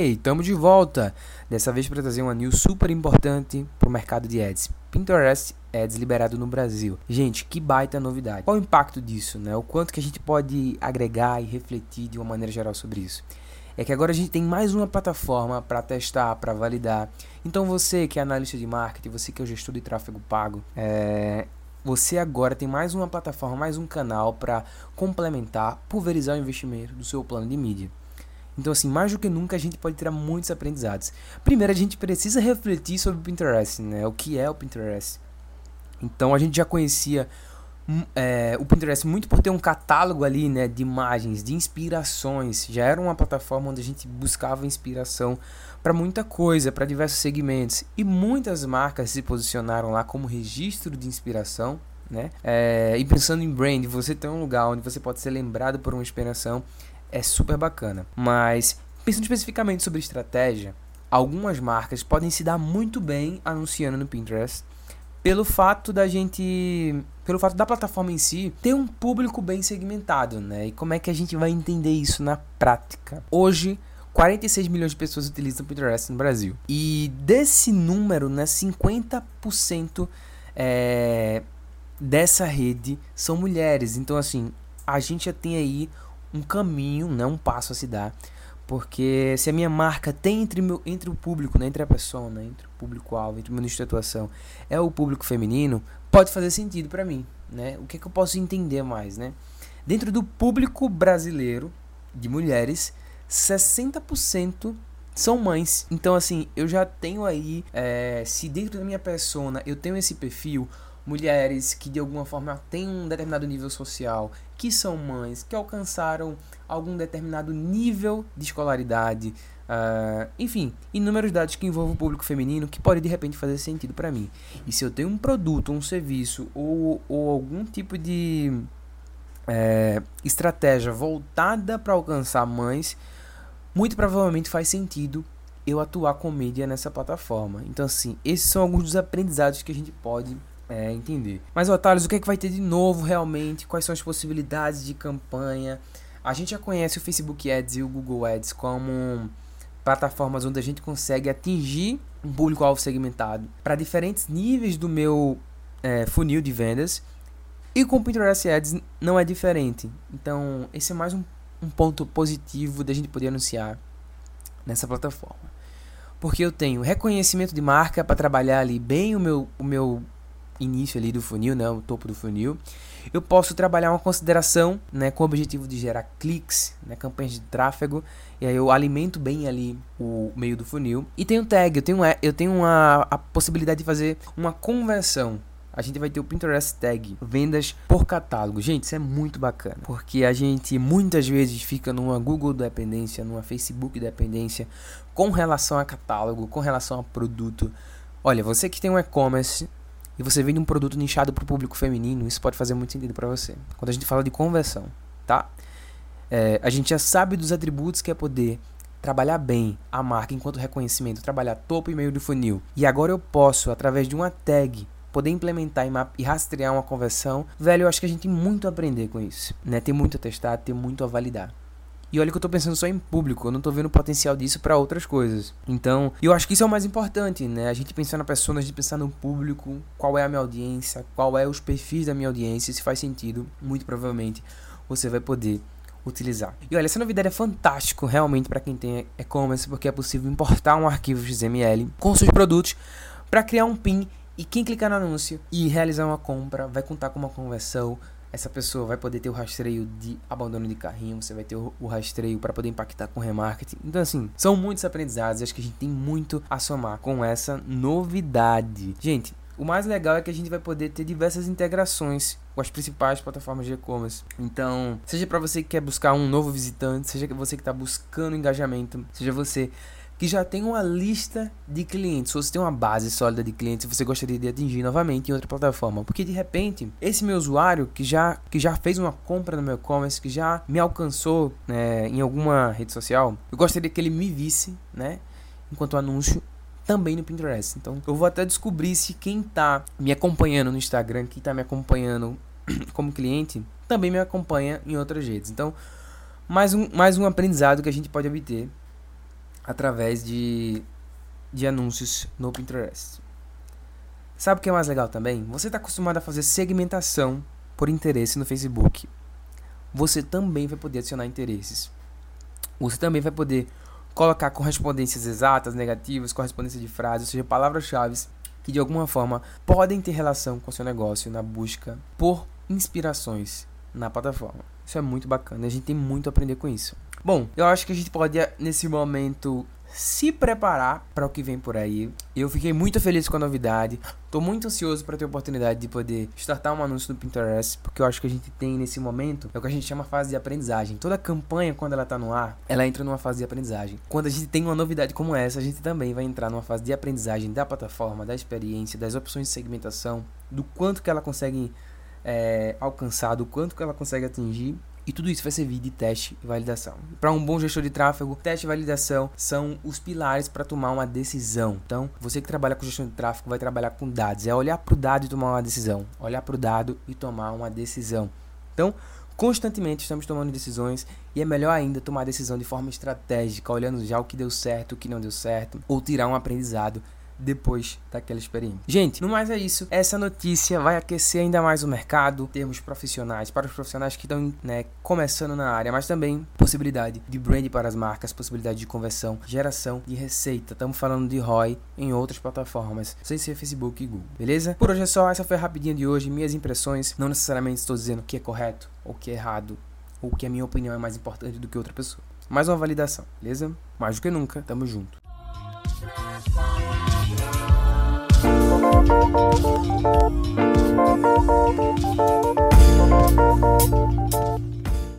Hey, estamos de volta! Dessa vez para trazer uma news super importante para o mercado de ads. Pinterest Ads liberado no Brasil. Gente, que baita novidade. Qual o impacto disso, né? O quanto que a gente pode agregar e refletir de uma maneira geral sobre isso. É que agora a gente tem mais uma plataforma para testar, para validar. Então você que é analista de marketing, você que é gestor de tráfego pago, é, você agora tem mais uma plataforma, mais um canal para complementar, pulverizar o investimento do seu plano de mídia. Então, assim, mais do que nunca a gente pode tirar muitos aprendizados. Primeiro, a gente precisa refletir sobre o Pinterest, né? O que é o Pinterest. Então, a gente já conhecia hum, é, o Pinterest muito por ter um catálogo ali, né, de imagens, de inspirações. Já era uma plataforma onde a gente buscava inspiração para muita coisa, para diversos segmentos. E muitas marcas se posicionaram lá como registro de inspiração, né? É, e pensando em brand, você tem um lugar onde você pode ser lembrado por uma inspiração é super bacana. Mas, pensando especificamente sobre estratégia, algumas marcas podem se dar muito bem anunciando no Pinterest pelo fato da gente pelo fato da plataforma em si ter um público bem segmentado, né? E como é que a gente vai entender isso na prática? Hoje 46 milhões de pessoas utilizam o Pinterest no Brasil. E desse número, né, 50% é, dessa rede são mulheres. Então, assim, a gente já tem aí um caminho, né, um passo a se dar. Porque se a minha marca tem entre, meu, entre o público, né, entre a pessoa, né, entre o público-alvo, entre o meu nicho de atuação, é o público feminino, pode fazer sentido para mim. Né? O que, é que eu posso entender mais? Né? Dentro do público brasileiro de mulheres, 60% são mães. Então, assim, eu já tenho aí, é, se dentro da minha persona eu tenho esse perfil, mulheres que de alguma forma têm um determinado nível social, que são mães, que alcançaram algum determinado nível de escolaridade, uh, enfim, inúmeros dados que envolvem o público feminino que pode de repente fazer sentido para mim. E se eu tenho um produto, um serviço ou, ou algum tipo de é, estratégia voltada para alcançar mães, muito provavelmente faz sentido eu atuar com mídia nessa plataforma. Então, assim, esses são alguns dos aprendizados que a gente pode é, entender. Mas, Otávio, o que é que vai ter de novo realmente? Quais são as possibilidades de campanha? A gente já conhece o Facebook Ads e o Google Ads como plataformas onde a gente consegue atingir um público-alvo segmentado para diferentes níveis do meu é, funil de vendas. E com o Pinterest Ads não é diferente. Então, esse é mais um, um ponto positivo da gente poder anunciar nessa plataforma. Porque eu tenho reconhecimento de marca para trabalhar ali bem o meu, o meu início ali do funil, né, o topo do funil. Eu posso trabalhar uma consideração, né, com o objetivo de gerar cliques, né, campanhas de tráfego, e aí eu alimento bem ali o meio do funil. E tem um tag, eu tenho, eu tenho uma, a possibilidade de fazer uma conversão. A gente vai ter o Pinterest Tag, vendas por catálogo. Gente, isso é muito bacana, porque a gente muitas vezes fica numa Google dependência, numa Facebook dependência com relação a catálogo, com relação a produto. Olha, você que tem um e-commerce, e você vende um produto nichado para o público feminino, isso pode fazer muito sentido para você. Quando a gente fala de conversão, tá? É, a gente já sabe dos atributos que é poder trabalhar bem a marca enquanto reconhecimento, trabalhar topo e meio do funil. E agora eu posso, através de uma tag, poder implementar e, rastrear uma conversão. Velho, eu acho que a gente tem muito a aprender com isso, né? Tem muito a testar, tem muito a validar. E olha que eu tô pensando só em público, eu não tô vendo o potencial disso para outras coisas. Então, eu acho que isso é o mais importante, né? A gente pensar na pessoa, a gente pensar no público, qual é a minha audiência, qual é os perfis da minha audiência, se faz sentido, muito provavelmente você vai poder utilizar. E olha, essa novidade é fantástico realmente para quem tem e-commerce, porque é possível importar um arquivo XML com seus produtos para criar um PIN e quem clicar no anúncio e realizar uma compra vai contar com uma conversão essa pessoa vai poder ter o rastreio de abandono de carrinho, você vai ter o, rastreio para poder impactar com remarketing. Então, assim, são muitos aprendizados acho que a gente tem muito a somar com essa novidade. Gente, o mais legal é que a gente vai poder ter diversas integrações com as principais plataformas de e-commerce. Então, seja para você que quer buscar um novo visitante, seja você que está buscando engajamento, seja você que já tem uma lista de clientes, ou você tem uma base sólida de clientes você gostaria de atingir novamente em outra plataforma. Porque de repente, esse meu usuário que já, que já fez uma compra no meu e-commerce, que já me alcançou né, em alguma rede social, eu gostaria que ele me visse, né? Enquanto anúncio também no Pinterest. Então, eu vou até descobrir se quem está me acompanhando no Instagram, quem está me acompanhando como cliente, também me acompanha em outras redes. Então, mais um, mais um aprendizado que a gente pode obter através de, de anúncios no Pinterest. Sabe o que é mais legal também? Você está acostumado a fazer segmentação por interesse no Facebook. Você também vai poder adicionar interesses. Você também vai poder colocar correspondências exatas, negativas, correspondência de frases, ou seja, palavras-chave que de alguma forma podem ter relação com o seu negócio na busca por inspirações na plataforma. Isso é muito bacana, a gente tem muito a aprender com isso. Bom, eu acho que a gente pode nesse momento se preparar para o que vem por aí. Eu fiquei muito feliz com a novidade. Tô muito ansioso para ter a oportunidade de poder startar um anúncio no Pinterest, porque eu acho que a gente tem nesse momento é o que a gente chama fase de aprendizagem. Toda campanha quando ela tá no ar, ela entra numa fase de aprendizagem. Quando a gente tem uma novidade como essa, a gente também vai entrar numa fase de aprendizagem da plataforma, da experiência, das opções de segmentação, do quanto que ela consegue é, alcançar, do quanto que ela consegue atingir e tudo isso vai servir de teste e validação. Para um bom gestor de tráfego, teste e validação são os pilares para tomar uma decisão. Então, você que trabalha com gestão de tráfego vai trabalhar com dados. É olhar para o dado e tomar uma decisão. Olhar para o dado e tomar uma decisão. Então, constantemente estamos tomando decisões e é melhor ainda tomar decisão de forma estratégica, olhando já o que deu certo, o que não deu certo, ou tirar um aprendizado depois daquela experiência. Gente, no mais é isso. Essa notícia vai aquecer ainda mais o mercado, termos profissionais, para os profissionais que estão né, começando na área, mas também possibilidade de brand para as marcas, possibilidade de conversão, geração de receita. Estamos falando de ROI em outras plataformas, sem ser Facebook e Google, beleza? Por hoje é só, essa foi a rapidinha de hoje, minhas impressões. Não necessariamente estou dizendo o que é correto ou o que é errado, ou que a minha opinião é mais importante do que outra pessoa. Mais uma validação, beleza? Mais do que nunca, tamo junto. Thank you.